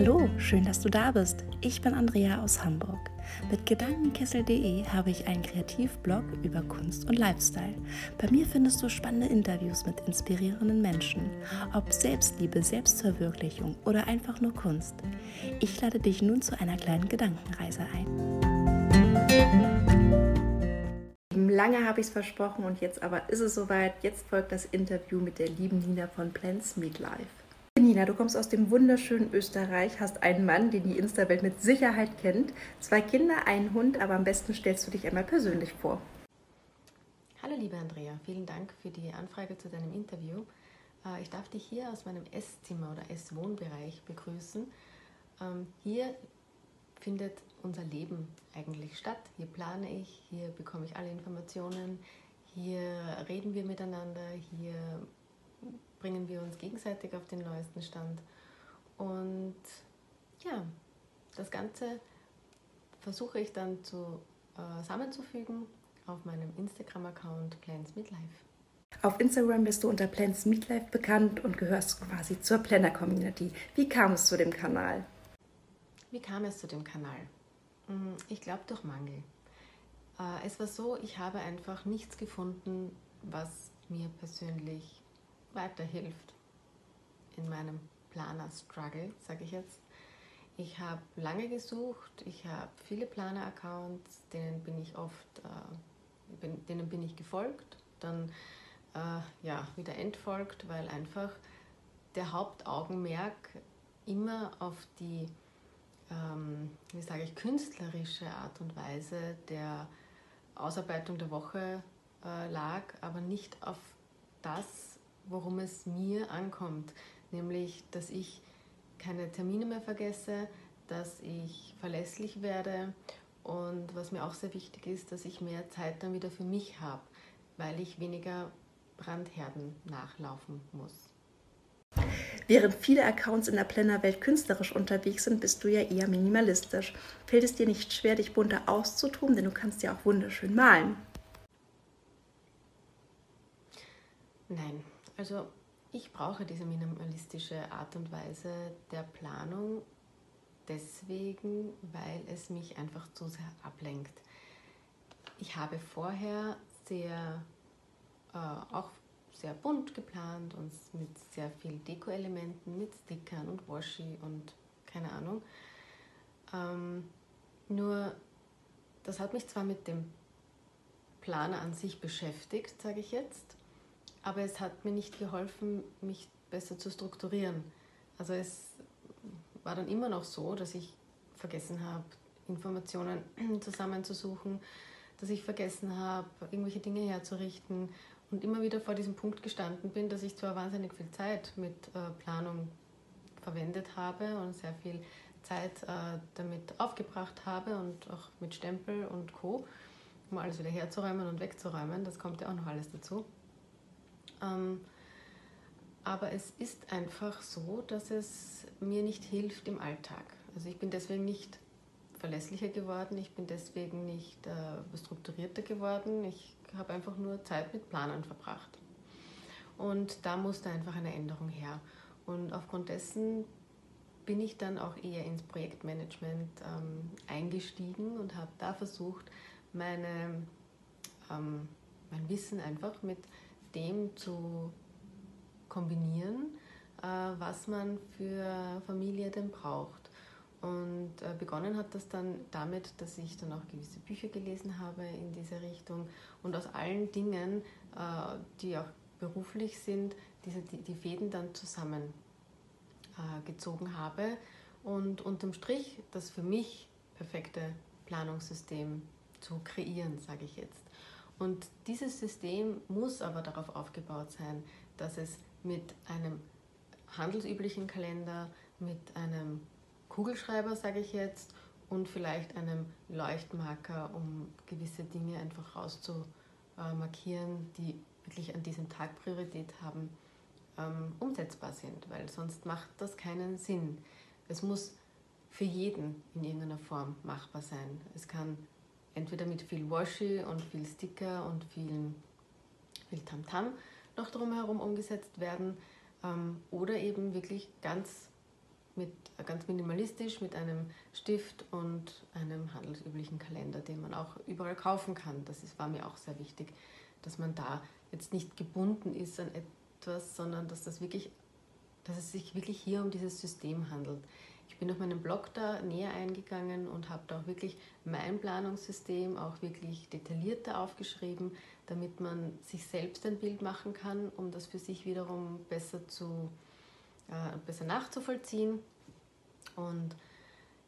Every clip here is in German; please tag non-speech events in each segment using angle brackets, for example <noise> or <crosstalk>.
Hallo, schön, dass du da bist. Ich bin Andrea aus Hamburg. Mit Gedankenkessel.de habe ich einen Kreativblog über Kunst und Lifestyle. Bei mir findest du spannende Interviews mit inspirierenden Menschen, ob Selbstliebe, Selbstverwirklichung oder einfach nur Kunst. Ich lade dich nun zu einer kleinen Gedankenreise ein. Lange habe ich es versprochen und jetzt aber ist es soweit. Jetzt folgt das Interview mit der lieben Nina von Plants Meet Life. Nina, du kommst aus dem wunderschönen Österreich, hast einen Mann, den die Insta-Welt mit Sicherheit kennt, zwei Kinder, einen Hund, aber am besten stellst du dich einmal persönlich vor. Hallo liebe Andrea, vielen Dank für die Anfrage zu deinem Interview. Äh, ich darf dich hier aus meinem Esszimmer oder Esswohnbereich begrüßen. Ähm, hier findet unser Leben eigentlich statt. Hier plane ich, hier bekomme ich alle Informationen, hier reden wir miteinander, hier bringen wir uns gegenseitig auf den neuesten Stand. Und ja, das Ganze versuche ich dann zu, äh, zusammenzufügen auf meinem Instagram-Account Plans Midlife. Auf Instagram bist du unter Plans Midlife bekannt und gehörst quasi zur Planner Community. Wie kam es zu dem Kanal? Wie kam es zu dem Kanal? Hm, ich glaube durch Mangel. Äh, es war so, ich habe einfach nichts gefunden, was mir persönlich weiterhilft in meinem Planer-Struggle, sage ich jetzt. Ich habe lange gesucht, ich habe viele Planer-Accounts, denen bin ich oft, äh, bin, denen bin ich gefolgt, dann äh, ja, wieder entfolgt, weil einfach der Hauptaugenmerk immer auf die ähm, wie sage ich, künstlerische Art und Weise der Ausarbeitung der Woche äh, lag, aber nicht auf das, worum es mir ankommt, nämlich, dass ich keine Termine mehr vergesse, dass ich verlässlich werde und was mir auch sehr wichtig ist, dass ich mehr Zeit dann wieder für mich habe, weil ich weniger Brandherden nachlaufen muss. Während viele Accounts in der Plannerwelt künstlerisch unterwegs sind, bist du ja eher minimalistisch. Fällt es dir nicht schwer, dich bunter auszutun, denn du kannst ja auch wunderschön malen? Nein, also ich brauche diese minimalistische Art und Weise der Planung deswegen, weil es mich einfach zu sehr ablenkt. Ich habe vorher sehr äh, auch sehr bunt geplant und mit sehr viel Deko-Elementen, mit Stickern und Washi und keine Ahnung. Ähm, nur, das hat mich zwar mit dem Planer an sich beschäftigt, sage ich jetzt, aber es hat mir nicht geholfen, mich besser zu strukturieren. Also es war dann immer noch so, dass ich vergessen habe, Informationen <clears throat> zusammenzusuchen, dass ich vergessen habe, irgendwelche Dinge herzurichten und immer wieder vor diesem Punkt gestanden bin, dass ich zwar wahnsinnig viel Zeit mit äh, Planung verwendet habe und sehr viel Zeit äh, damit aufgebracht habe und auch mit Stempel und Co., um alles wieder herzuräumen und wegzuräumen. Das kommt ja auch noch alles dazu. Ähm, aber es ist einfach so, dass es mir nicht hilft im Alltag. Also ich bin deswegen nicht verlässlicher geworden, ich bin deswegen nicht äh, strukturierter geworden, ich habe einfach nur Zeit mit Planern verbracht. Und da musste einfach eine Änderung her. Und aufgrund dessen bin ich dann auch eher ins Projektmanagement ähm, eingestiegen und habe da versucht, meine, ähm, mein Wissen einfach mit dem zu kombinieren, äh, was man für Familie denn braucht. Und äh, begonnen hat das dann damit, dass ich dann auch gewisse Bücher gelesen habe in diese Richtung und aus allen Dingen, äh, die auch beruflich sind, diese, die, Fäden dann zusammengezogen habe und unterm Strich das für mich perfekte Planungssystem zu kreieren, sage ich jetzt. Und dieses System muss aber darauf aufgebaut sein, dass es mit einem handelsüblichen Kalender, mit einem Kugelschreiber, sage ich jetzt, und vielleicht einem Leuchtmarker, um gewisse Dinge einfach rauszumarkieren, die wirklich an diesem Tag Priorität haben, ähm, umsetzbar sind, weil sonst macht das keinen Sinn. Es muss für jeden in irgendeiner Form machbar sein. Es kann entweder mit viel Washi und viel Sticker und viel, viel Tamtam -Tam noch drumherum umgesetzt werden ähm, oder eben wirklich ganz mit, ganz minimalistisch mit einem Stift und einem handelsüblichen Kalender, den man auch überall kaufen kann. Das ist, war mir auch sehr wichtig, dass man da jetzt nicht gebunden ist an etwas, sondern dass, das wirklich, dass es sich wirklich hier um dieses System handelt. Ich bin auf meinen Blog da näher eingegangen und habe da auch wirklich mein Planungssystem auch wirklich detaillierter aufgeschrieben, damit man sich selbst ein Bild machen kann, um das für sich wiederum besser zu äh, besser nachzuvollziehen. Und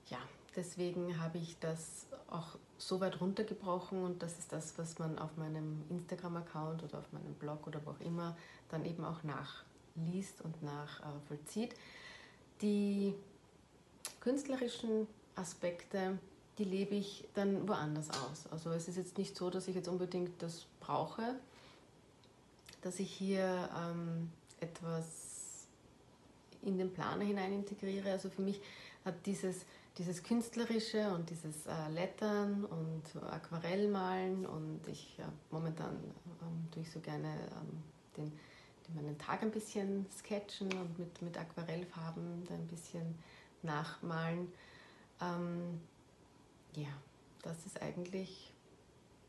ja, deswegen habe ich das auch so weit runtergebrochen und das ist das, was man auf meinem Instagram-Account oder auf meinem Blog oder wo auch immer dann eben auch nachliest und nachvollzieht. Die künstlerischen Aspekte, die lebe ich dann woanders aus. Also es ist jetzt nicht so, dass ich jetzt unbedingt das brauche, dass ich hier ähm, etwas in den Planer hinein integriere. Also für mich hat dieses, dieses Künstlerische und dieses äh, Lettern und Aquarellmalen und ich ja, momentan ähm, tue ich so gerne ähm, den, den, meinen Tag ein bisschen sketchen und mit, mit Aquarellfarben ein bisschen nachmalen. Ähm, ja, das ist eigentlich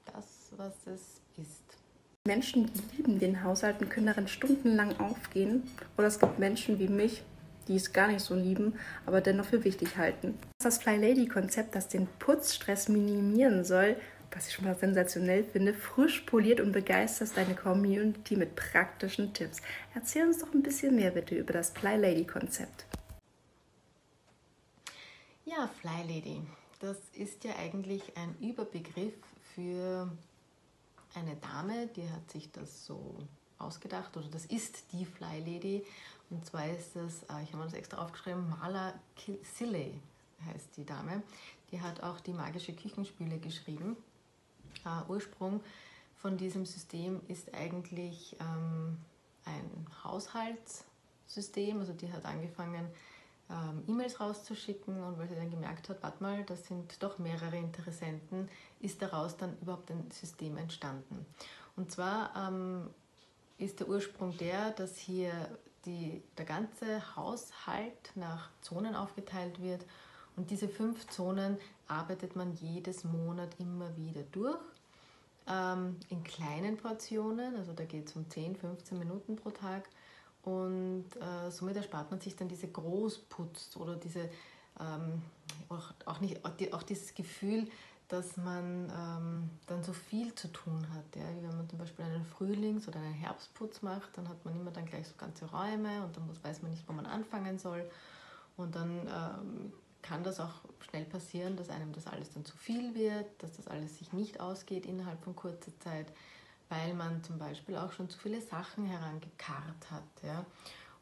das, was es ist. Menschen, die lieben den Haushalt und können darin stundenlang aufgehen. Oder es gibt Menschen wie mich, die es gar nicht so lieben, aber dennoch für wichtig halten. Das Fly Lady Konzept, das den Putzstress minimieren soll, was ich schon mal sensationell finde, frisch poliert und begeisterst deine Community mit praktischen Tipps. Erzähl uns doch ein bisschen mehr bitte über das Fly Lady Konzept. Ja, Fly Lady, das ist ja eigentlich ein Überbegriff für eine Dame, die hat sich das so ausgedacht, oder das ist die Fly Lady. Und zwar ist das, äh, ich habe mir das extra aufgeschrieben, Mala Silley heißt die Dame. Die hat auch die magische Küchenspüle geschrieben. Uh, Ursprung von diesem System ist eigentlich ähm, ein Haushaltssystem. Also die hat angefangen, ähm, E-Mails rauszuschicken und weil sie dann gemerkt hat, warte mal, das sind doch mehrere Interessenten, ist daraus dann überhaupt ein System entstanden. Und zwar ähm, ist der Ursprung der, dass hier die, der ganze Haushalt nach Zonen aufgeteilt wird und diese fünf Zonen arbeitet man jedes Monat immer wieder durch. Ähm, in kleinen Portionen, also da geht es um 10, 15 Minuten pro Tag und äh, somit erspart man sich dann diese Großputz oder diese ähm, auch, auch, nicht, auch dieses Gefühl, dass man ähm, dann so viel zu tun hat. Ja? Wenn man zum Beispiel einen Frühlings- oder einen Herbstputz macht, dann hat man immer dann gleich so ganze Räume und dann muss, weiß man nicht, wo man anfangen soll. Und dann ähm, kann das auch schnell passieren, dass einem das alles dann zu viel wird, dass das alles sich nicht ausgeht innerhalb von kurzer Zeit weil man zum Beispiel auch schon zu viele Sachen herangekarrt hat. Ja.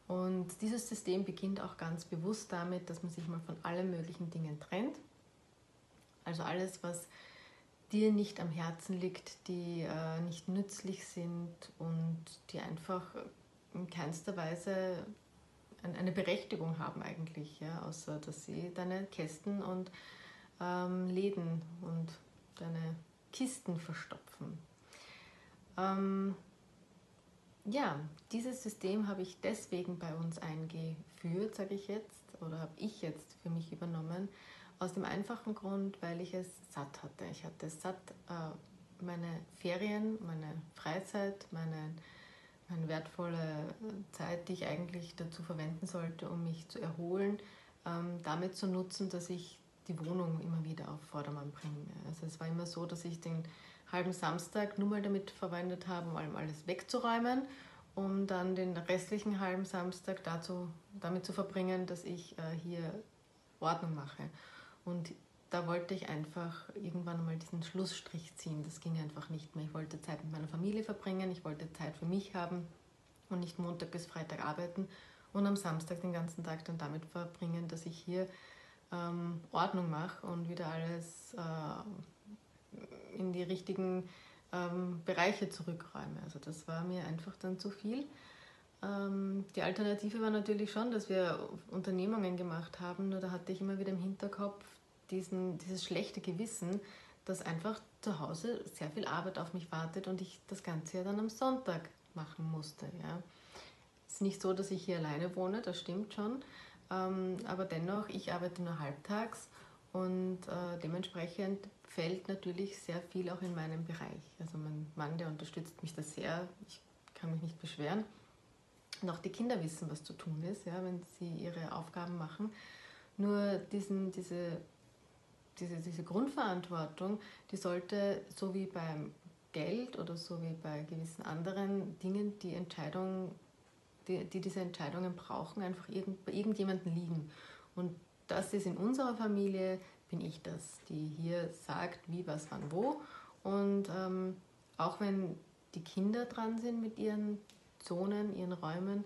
Und dieses System beginnt auch ganz bewusst damit, dass man sich mal von allen möglichen Dingen trennt. Also alles, was dir nicht am Herzen liegt, die äh, nicht nützlich sind und die einfach in keinster Weise eine Berechtigung haben eigentlich, ja, außer dass sie deine Kästen und ähm, Läden und deine Kisten verstopfen. Ähm, ja, dieses System habe ich deswegen bei uns eingeführt, sage ich jetzt, oder habe ich jetzt für mich übernommen, aus dem einfachen Grund, weil ich es satt hatte. Ich hatte satt äh, meine Ferien, meine Freizeit, meine, meine wertvolle Zeit, die ich eigentlich dazu verwenden sollte, um mich zu erholen, ähm, damit zu nutzen, dass ich die Wohnung immer wieder auf Vordermann bringe. Also es war immer so, dass ich den halben Samstag nur mal damit verwendet habe, um alles wegzuräumen, um dann den restlichen halben Samstag dazu, damit zu verbringen, dass ich äh, hier Ordnung mache. Und da wollte ich einfach irgendwann mal diesen Schlussstrich ziehen. Das ging einfach nicht mehr. Ich wollte Zeit mit meiner Familie verbringen, ich wollte Zeit für mich haben und nicht Montag bis Freitag arbeiten und am Samstag den ganzen Tag dann damit verbringen, dass ich hier ähm, Ordnung mache und wieder alles äh, in die richtigen ähm, Bereiche zurückräume. Also das war mir einfach dann zu viel. Ähm, die Alternative war natürlich schon, dass wir Unternehmungen gemacht haben, nur da hatte ich immer wieder im Hinterkopf diesen, dieses schlechte Gewissen, dass einfach zu Hause sehr viel Arbeit auf mich wartet und ich das Ganze ja dann am Sonntag machen musste. Ja. Es ist nicht so, dass ich hier alleine wohne, das stimmt schon. Ähm, aber dennoch, ich arbeite nur halbtags und äh, dementsprechend fällt natürlich sehr viel auch in meinem Bereich. Also mein Mann, der unterstützt mich da sehr. Ich kann mich nicht beschweren. Und auch die Kinder wissen, was zu tun ist, ja, wenn sie ihre Aufgaben machen. Nur diesen, diese, diese, diese Grundverantwortung, die sollte so wie beim Geld oder so wie bei gewissen anderen Dingen die Entscheidung, die, die diese Entscheidungen brauchen, einfach irgend, bei irgendjemandem liegen. Und das ist in unserer Familie, bin ich das, die hier sagt, wie, was, wann, wo. Und ähm, auch wenn die Kinder dran sind mit ihren Zonen, ihren Räumen,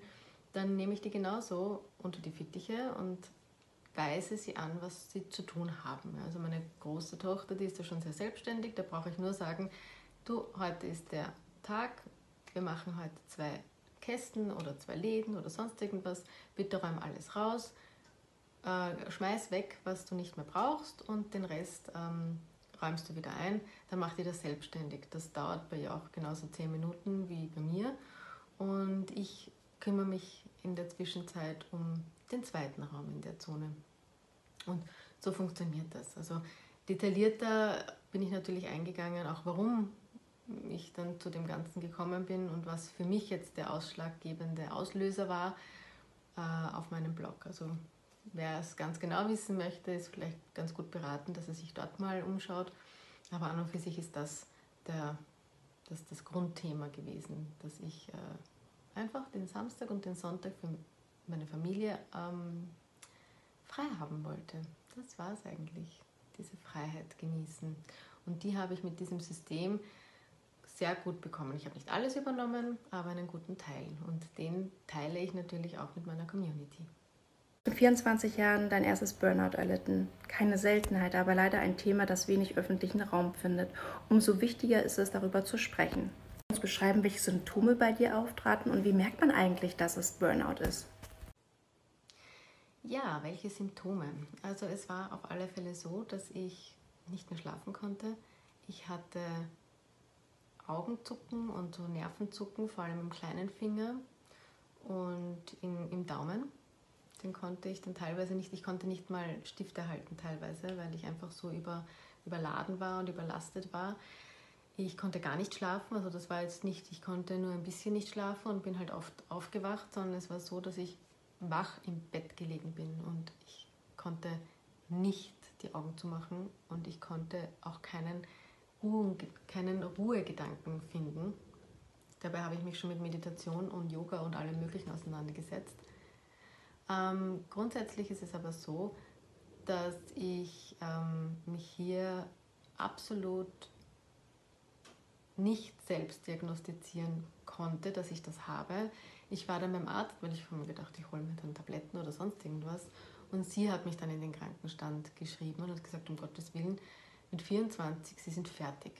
dann nehme ich die genauso unter die Fittiche und weise sie an, was sie zu tun haben. Also meine große Tochter, die ist ja schon sehr selbstständig, da brauche ich nur sagen, du, heute ist der Tag, wir machen heute zwei Kästen oder zwei Läden oder sonst irgendwas, bitte räum alles raus, äh, schmeiß weg, was du nicht mehr brauchst und den Rest ähm, räumst du wieder ein, dann macht ihr das selbstständig. Das dauert bei ihr auch genauso zehn Minuten wie bei mir und ich kümmere mich in der Zwischenzeit um den zweiten Raum in der Zone. Und so funktioniert das. Also detaillierter bin ich natürlich eingegangen, auch warum ich dann zu dem Ganzen gekommen bin und was für mich jetzt der ausschlaggebende Auslöser war äh, auf meinem Blog. Also wer es ganz genau wissen möchte, ist vielleicht ganz gut beraten, dass er sich dort mal umschaut. Aber an und für sich ist das der, das, das Grundthema gewesen, dass ich äh, einfach den Samstag und den Sonntag für meine Familie ähm, frei haben wollte. Das war es eigentlich, diese Freiheit genießen. Und die habe ich mit diesem System sehr gut bekommen. Ich habe nicht alles übernommen, aber einen guten Teil. Und den teile ich natürlich auch mit meiner Community. Mit 24 Jahren dein erstes Burnout erlitten. Keine Seltenheit, aber leider ein Thema, das wenig öffentlichen Raum findet. Umso wichtiger ist es, darüber zu sprechen. Uns beschreiben, welche Symptome bei dir auftraten und wie merkt man eigentlich, dass es Burnout ist? Ja, welche Symptome? Also es war auf alle Fälle so, dass ich nicht mehr schlafen konnte. Ich hatte Augenzucken und so Nervenzucken, vor allem im kleinen Finger und in, im Daumen. Den konnte ich dann teilweise nicht, ich konnte nicht mal Stifte halten teilweise, weil ich einfach so über, überladen war und überlastet war. Ich konnte gar nicht schlafen, also das war jetzt nicht, ich konnte nur ein bisschen nicht schlafen und bin halt oft aufgewacht, sondern es war so, dass ich wach im Bett gelegen bin und ich konnte nicht die Augen zumachen und ich konnte auch keinen keinen Ruhegedanken finden. Dabei habe ich mich schon mit Meditation und Yoga und allem Möglichen auseinandergesetzt. Ähm, grundsätzlich ist es aber so, dass ich ähm, mich hier absolut nicht selbst diagnostizieren konnte, dass ich das habe. Ich war dann beim Arzt, weil ich mir gedacht, ich hole mir dann Tabletten oder sonst irgendwas. Und sie hat mich dann in den Krankenstand geschrieben und hat gesagt, um Gottes Willen, mit 24, Sie sind fertig.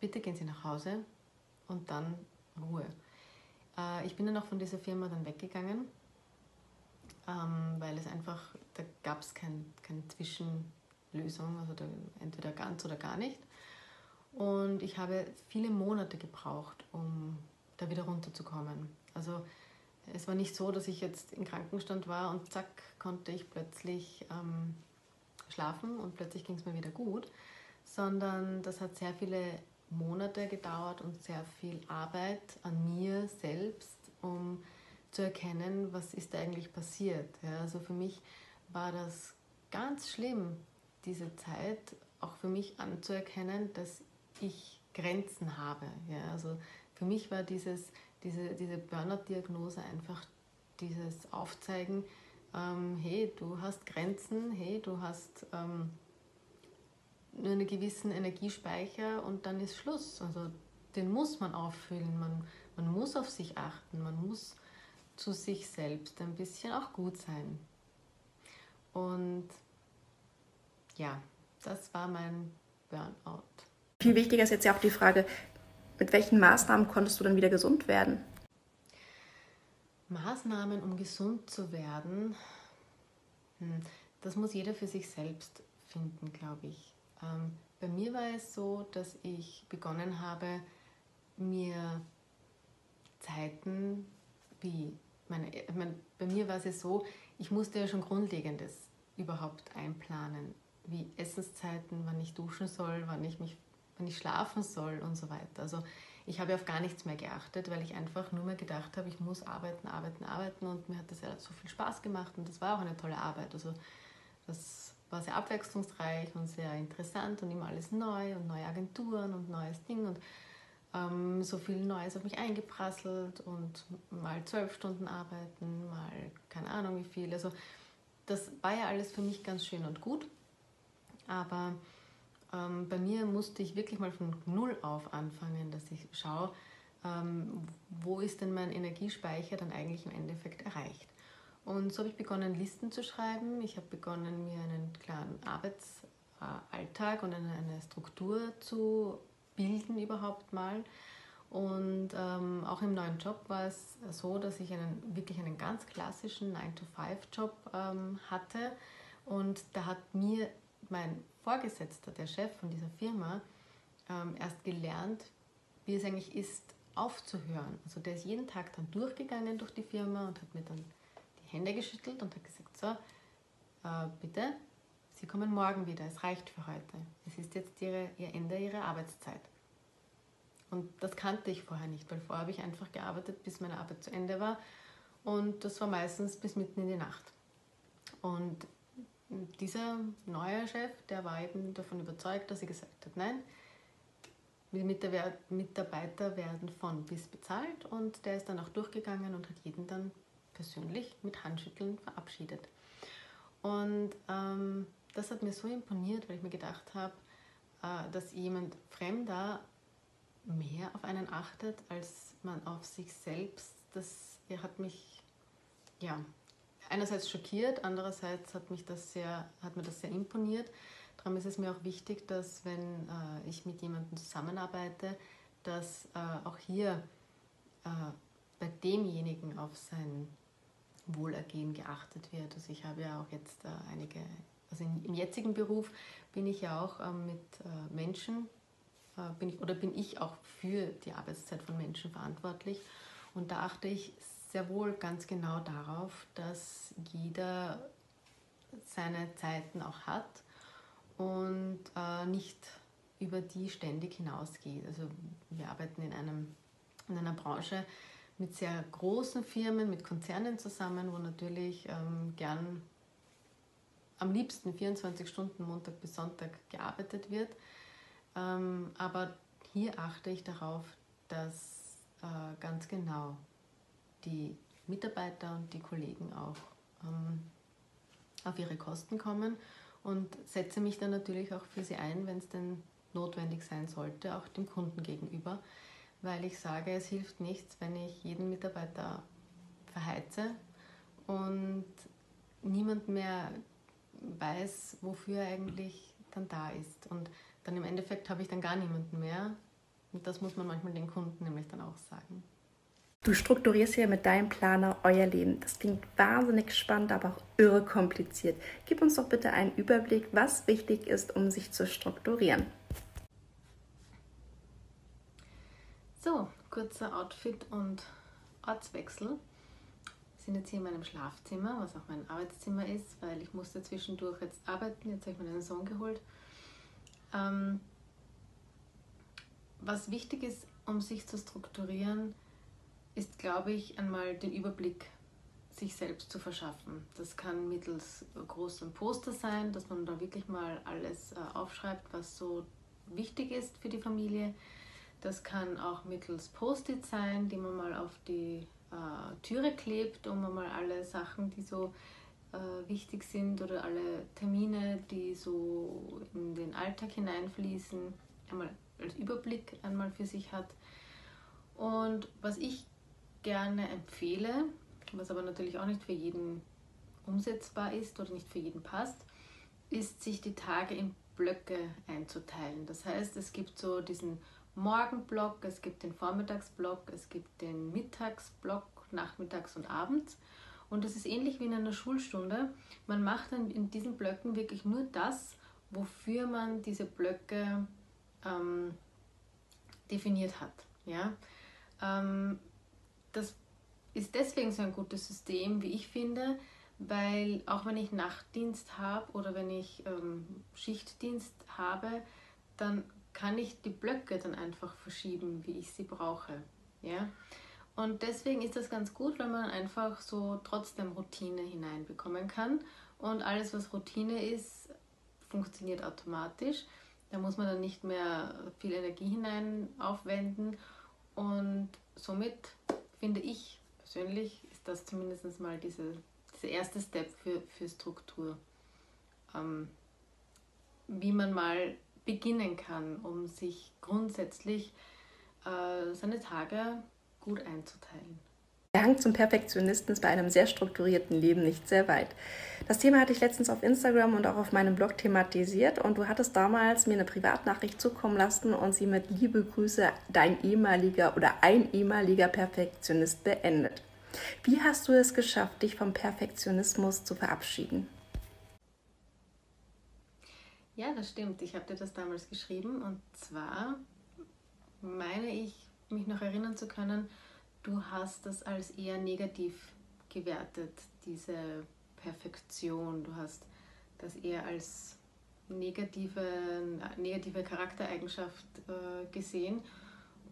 Bitte gehen Sie nach Hause und dann Ruhe. Äh, ich bin dann auch von dieser Firma dann weggegangen, ähm, weil es einfach, da gab es kein, keine Zwischenlösung, also da, entweder ganz oder gar nicht. Und ich habe viele Monate gebraucht, um da wieder runterzukommen. Also es war nicht so, dass ich jetzt im Krankenstand war und zack, konnte ich plötzlich ähm, schlafen und plötzlich ging es mir wieder gut, sondern das hat sehr viele Monate gedauert und sehr viel Arbeit an mir selbst, um zu erkennen, was ist eigentlich passiert. Ja, also für mich war das ganz schlimm, diese Zeit auch für mich anzuerkennen, dass ich Grenzen habe. Ja, also für mich war dieses, diese, diese Burnout-Diagnose einfach dieses Aufzeigen, ähm, hey, du hast Grenzen, hey, du hast ähm, nur einen gewissen Energiespeicher und dann ist Schluss. Also den muss man auffüllen, man, man muss auf sich achten, man muss zu sich selbst ein bisschen auch gut sein. Und ja, das war mein Burnout. Viel wichtiger ist jetzt ja auch die Frage, mit welchen Maßnahmen konntest du dann wieder gesund werden? Maßnahmen, um gesund zu werden, hm, das muss jeder für sich selbst finden, glaube ich. Ähm, bei mir war es so, dass ich begonnen habe, mir Zeiten wie meine, meine, bei mir war es ja so, ich musste ja schon Grundlegendes überhaupt einplanen, wie Essenszeiten, wann ich duschen soll, wann ich, mich, wann ich schlafen soll und so weiter. Also ich habe auf gar nichts mehr geachtet, weil ich einfach nur mehr gedacht habe, ich muss arbeiten, arbeiten, arbeiten und mir hat das ja so viel Spaß gemacht und das war auch eine tolle Arbeit. Also das war sehr abwechslungsreich und sehr interessant und immer alles neu und neue Agenturen und neues Ding und ähm, so viel Neues auf mich eingeprasselt und mal zwölf Stunden arbeiten, mal keine Ahnung wie viel. Also das war ja alles für mich ganz schön und gut, aber ähm, bei mir musste ich wirklich mal von Null auf anfangen, dass ich schaue, ähm, wo ist denn mein Energiespeicher dann eigentlich im Endeffekt erreicht. Und so habe ich begonnen, Listen zu schreiben. Ich habe begonnen, mir einen klaren Arbeitsalltag und eine, Struktur zu bilden überhaupt mal. Und ähm, auch im neuen Job war es so, dass ich einen, wirklich einen ganz klassischen 9-to-5-Job ähm, hatte. Und da hat mir mein Vorgesetzter, der Chef von dieser Firma, ähm, erst gelernt, wie es eigentlich ist, aufzuhören. Also der ist jeden Tag dann durchgegangen durch die Firma und hat mir dann die Hände geschüttelt und hat gesagt, so, äh, bitte, Sie kommen morgen wieder, es reicht für heute. Es ist jetzt ihre, Ihr Ende Ihrer Arbeitszeit. Und das kannte ich vorher nicht, weil vorher habe ich einfach gearbeitet, bis meine Arbeit zu Ende war. Und das war meistens bis mitten in die Nacht. Und dieser neue Chef, der war eben davon überzeugt, dass er gesagt hat, nein, Mitarbeiter werden von bis bezahlt und der ist dann auch durchgegangen und hat jeden dann persönlich mit Handschütteln verabschiedet. Und ähm, das hat mir so imponiert, weil ich mir gedacht habe, äh, dass jemand Fremder mehr auf einen achtet, als man auf sich selbst. Das hat mich ja, einerseits schockiert, andererseits hat, mich das sehr, hat mir das sehr imponiert. Darum ist es mir auch wichtig, dass wenn äh, ich mit jemandem zusammenarbeite, dass äh, auch hier bei demjenigen auf sein Wohlergehen geachtet wird. Also ich habe ja auch jetzt einige, also in, im jetzigen Beruf bin ich ja auch ähm, mit äh, Menschen, äh, bin ich, oder bin ich auch für die Arbeitszeit von Menschen verantwortlich. Und da achte ich sehr wohl ganz genau darauf, dass jeder seine Zeiten auch hat und äh, nicht über die ständig hinausgeht. Also wir arbeiten in, einem, in einer Branche mit sehr großen Firmen, mit Konzernen zusammen, wo natürlich ähm, gern am liebsten 24 Stunden Montag bis Sonntag gearbeitet wird. Ähm, aber hier achte ich darauf, dass äh, ganz genau die Mitarbeiter und die Kollegen auch ähm, auf ihre Kosten kommen und setze mich dann natürlich auch für sie ein, wenn es denn notwendig sein sollte, auch dem Kunden gegenüber, weil ich sage, es hilft nichts, wenn ich jeden Mitarbeiter verheize und niemand mehr weiß, wofür er eigentlich dann da ist. Und dann im Endeffekt habe ich dann gar niemanden mehr. Und das muss man manchmal den Kunden nämlich dann auch sagen. Du strukturierst ja mit deinem Planer euer Leben. Das klingt wahnsinnig spannend, aber auch irre kompliziert. Gib uns doch bitte einen Überblick, was wichtig ist, um sich zu strukturieren. So, kurzer Outfit und Ortswechsel. Sind jetzt hier in meinem Schlafzimmer, was auch mein Arbeitszimmer ist, weil ich musste zwischendurch jetzt arbeiten. Jetzt habe ich meinen Sohn geholt. Ähm, was wichtig ist, um sich zu strukturieren, ist, glaube ich, einmal den Überblick sich selbst zu verschaffen. Das kann mittels großem Poster sein, dass man da wirklich mal alles äh, aufschreibt, was so wichtig ist für die Familie. Das kann auch mittels Post-it sein, die man mal auf die äh, Türe klebt, um mal alle Sachen, die so äh, wichtig sind oder alle Termine, die so in den Alltag hineinfließen, einmal als Überblick einmal für sich hat. Und was ich gerne empfehle, was aber natürlich auch nicht für jeden umsetzbar ist oder nicht für jeden passt, ist, sich die Tage in Blöcke einzuteilen. Das heißt, es gibt so diesen Morgenblock, es gibt den Vormittagsblock, es gibt den Mittagsblock, nachmittags und abends. Und das ist ähnlich wie in einer Schulstunde. Man macht dann in diesen Blöcken wirklich nur das, wofür man diese Blöcke ähm, definiert hat. Ja? Ähm, das ist deswegen so ein gutes System, wie ich finde, weil auch wenn ich Nachtdienst habe oder wenn ich ähm, Schichtdienst habe, dann kann ich die Blöcke dann einfach verschieben, wie ich sie brauche. Ja? Und deswegen ist das ganz gut, weil man einfach so trotzdem Routine hineinbekommen kann. Und alles, was Routine ist, funktioniert automatisch. Da muss man dann nicht mehr viel Energie hinein aufwenden. Und somit finde ich persönlich, ist das zumindest mal diese, dieser erste Step für, für Struktur. Ähm, wie man mal beginnen kann, um sich grundsätzlich äh, seine Tage gut einzuteilen. Der Hang zum Perfektionisten ist bei einem sehr strukturierten Leben nicht sehr weit. Das Thema hatte ich letztens auf Instagram und auch auf meinem Blog thematisiert und du hattest damals mir eine Privatnachricht zukommen lassen und sie mit Liebe Grüße dein ehemaliger oder ein ehemaliger Perfektionist beendet. Wie hast du es geschafft, dich vom Perfektionismus zu verabschieden? Ja, das stimmt. Ich habe dir das damals geschrieben und zwar meine ich, mich noch erinnern zu können, du hast das als eher negativ gewertet, diese Perfektion. Du hast das eher als negative, negative Charaktereigenschaft äh, gesehen.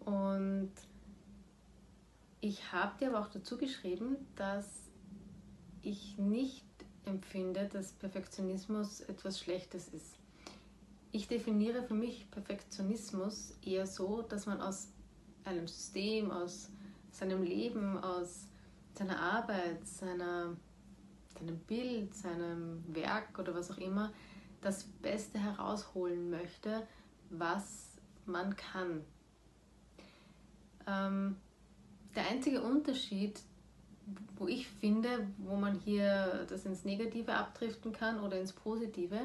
Und ich habe dir aber auch dazu geschrieben, dass ich nicht empfinde, dass Perfektionismus etwas Schlechtes ist. Ich definiere für mich Perfektionismus eher so, dass man aus einem System, aus seinem Leben, aus seiner Arbeit, seiner, seinem Bild, seinem Werk oder was auch immer, das Beste herausholen möchte, was man kann. Ähm, der einzige Unterschied, wo ich finde, wo man hier das ins Negative abdriften kann oder ins Positive,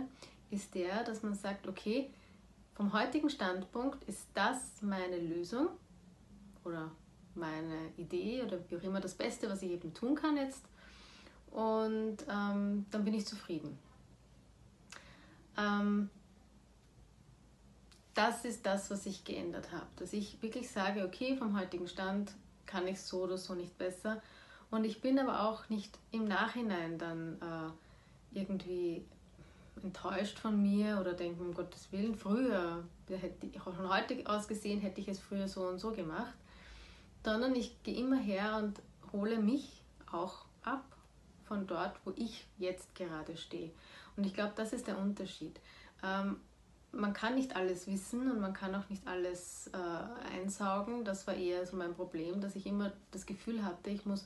ist der, dass man sagt, okay, vom heutigen Standpunkt ist das meine Lösung oder meine Idee oder wie auch immer das Beste, was ich eben tun kann jetzt. Und ähm, dann bin ich zufrieden. Ähm, das ist das, was ich geändert habe. Dass ich wirklich sage, okay, vom heutigen Stand kann ich so oder so nicht besser. Und ich bin aber auch nicht im Nachhinein dann äh, irgendwie enttäuscht von mir oder denke, um Gottes Willen, früher, hätte ich, von heute aus gesehen, hätte ich es früher so und so gemacht, sondern ich gehe immer her und hole mich auch ab von dort, wo ich jetzt gerade stehe. Und ich glaube, das ist der Unterschied. Ähm, man kann nicht alles wissen und man kann auch nicht alles äh, einsaugen. Das war eher so mein Problem, dass ich immer das Gefühl hatte, ich muss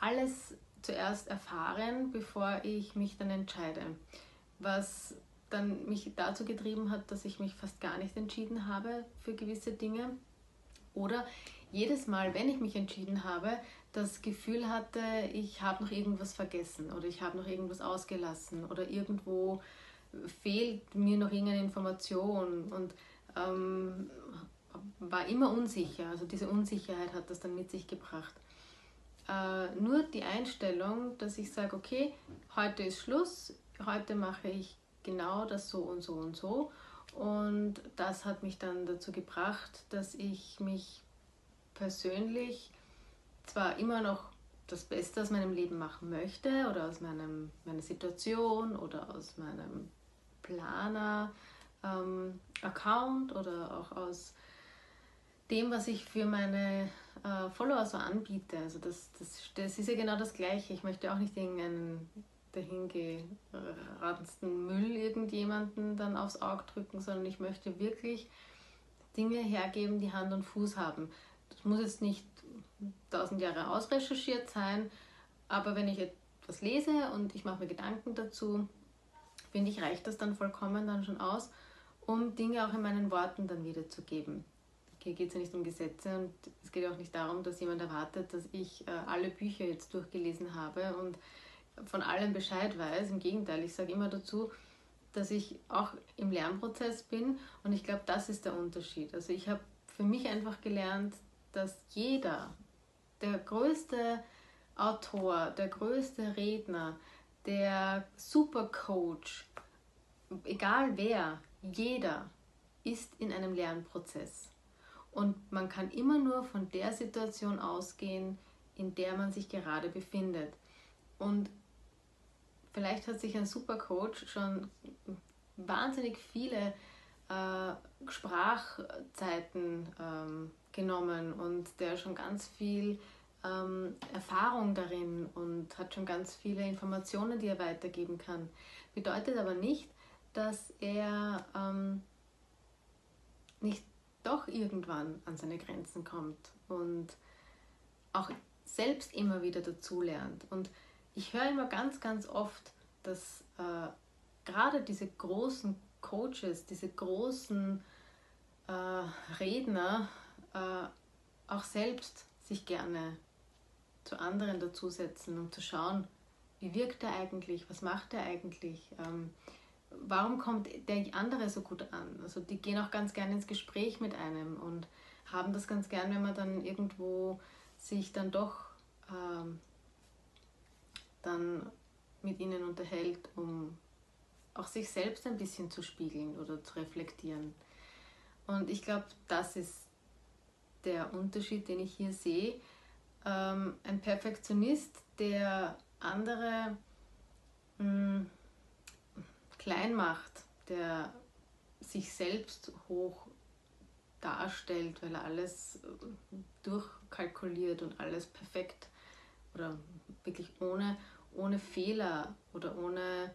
alles zuerst erfahren, bevor ich mich dann entscheide was dann mich dazu getrieben hat, dass ich mich fast gar nicht entschieden habe für gewisse Dinge. Oder jedes Mal, wenn ich mich entschieden habe, das Gefühl hatte, ich habe noch irgendwas vergessen oder ich habe noch irgendwas ausgelassen oder irgendwo fehlt mir noch irgendeine Information und ähm, war immer unsicher. Also diese Unsicherheit hat das dann mit sich gebracht. Äh, nur die Einstellung, dass ich sage, okay, heute ist Schluss, heute mache ich genau das so und so und so. Und das hat mich dann dazu gebracht, dass ich mich persönlich zwar immer noch das Beste aus meinem Leben machen möchte oder aus meinem, meiner Situation oder aus meinem Planer-Account ähm, oder auch aus dem, was ich für meine äh, Follower so anbiete. Also das, das, das ist ja genau das Gleiche. Ich möchte auch nicht irgendeinen dahingeranzten Müll irgendjemanden dann aufs Auge drücken, sondern ich möchte wirklich Dinge hergeben, die Hand und Fuß haben. Das muss jetzt nicht tausend Jahre ausrecherchiert sein, aber wenn ich etwas lese und ich mache mir Gedanken dazu, finde ich, reicht das dann vollkommen dann schon aus, um Dinge auch in meinen Worten dann wiederzugeben. Hier geht es ja nicht um Gesetze und es geht auch nicht darum, dass jemand erwartet, dass ich äh, alle Bücher jetzt durchgelesen habe und von allem Bescheid weiß. Im Gegenteil, ich sage immer dazu, dass ich auch im Lernprozess bin und ich glaube, das ist der Unterschied. Also ich habe für mich einfach gelernt, dass jeder, der größte Autor, der größte Redner, der Supercoach, egal wer, jeder ist in einem Lernprozess. Und man kann immer nur von der Situation ausgehen, in der man sich gerade befindet. Und vielleicht hat sich ein Supercoach schon wahnsinnig viele äh, Sprachzeiten ähm, genommen und der schon ganz viel ähm, Erfahrung darin und hat schon ganz viele Informationen, die er weitergeben kann. Bedeutet aber nicht, dass er ähm, nicht doch irgendwann an seine Grenzen kommt und auch selbst immer wieder dazulernt. Und ich höre immer ganz, ganz oft, dass äh, gerade diese großen Coaches, diese großen äh, Redner äh, auch selbst sich gerne zu anderen dazusetzen, um zu schauen, wie wirkt er eigentlich, was macht er eigentlich, ähm, warum kommt der andere so gut an. Also die gehen auch ganz gerne ins Gespräch mit einem und haben das ganz gern, wenn man dann irgendwo sich dann doch ähm, dann mit ihnen unterhält, um auch sich selbst ein bisschen zu spiegeln oder zu reflektieren. Und ich glaube, das ist der Unterschied, den ich hier sehe. Ähm, ein Perfektionist, der andere mh, hm, klein macht, der sich selbst hoch darstellt, weil er alles äh, durchkalkuliert und alles perfekt oder wirklich ohne, ohne Fehler oder ohne,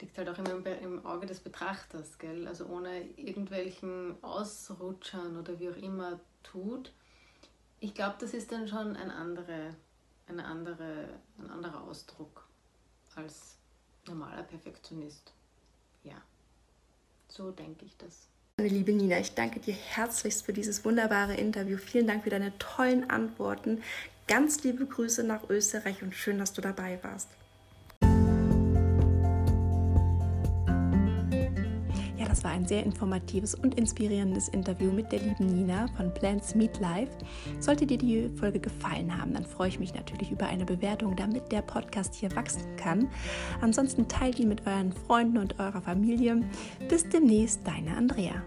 liegt halt auch immer im Auge des Betrachters, gell? also ohne irgendwelchen Ausrutschern oder wie auch immer tut. Ich glaube, das ist dann schon ein, andere, eine andere, ein anderer Ausdruck als normaler Perfektionist. Ja, so denke ich das. Meine liebe Nina, ich danke dir herzlichst für dieses wunderbare Interview. Vielen Dank für deine tollen Antworten. Ganz liebe Grüße nach Österreich und schön, dass du dabei warst. Das war ein sehr informatives und inspirierendes Interview mit der lieben Nina von Plants Meet Life. Sollte dir die Folge gefallen haben, dann freue ich mich natürlich über eine Bewertung, damit der Podcast hier wachsen kann. Ansonsten teilt ihn mit euren Freunden und eurer Familie. Bis demnächst, deine Andrea.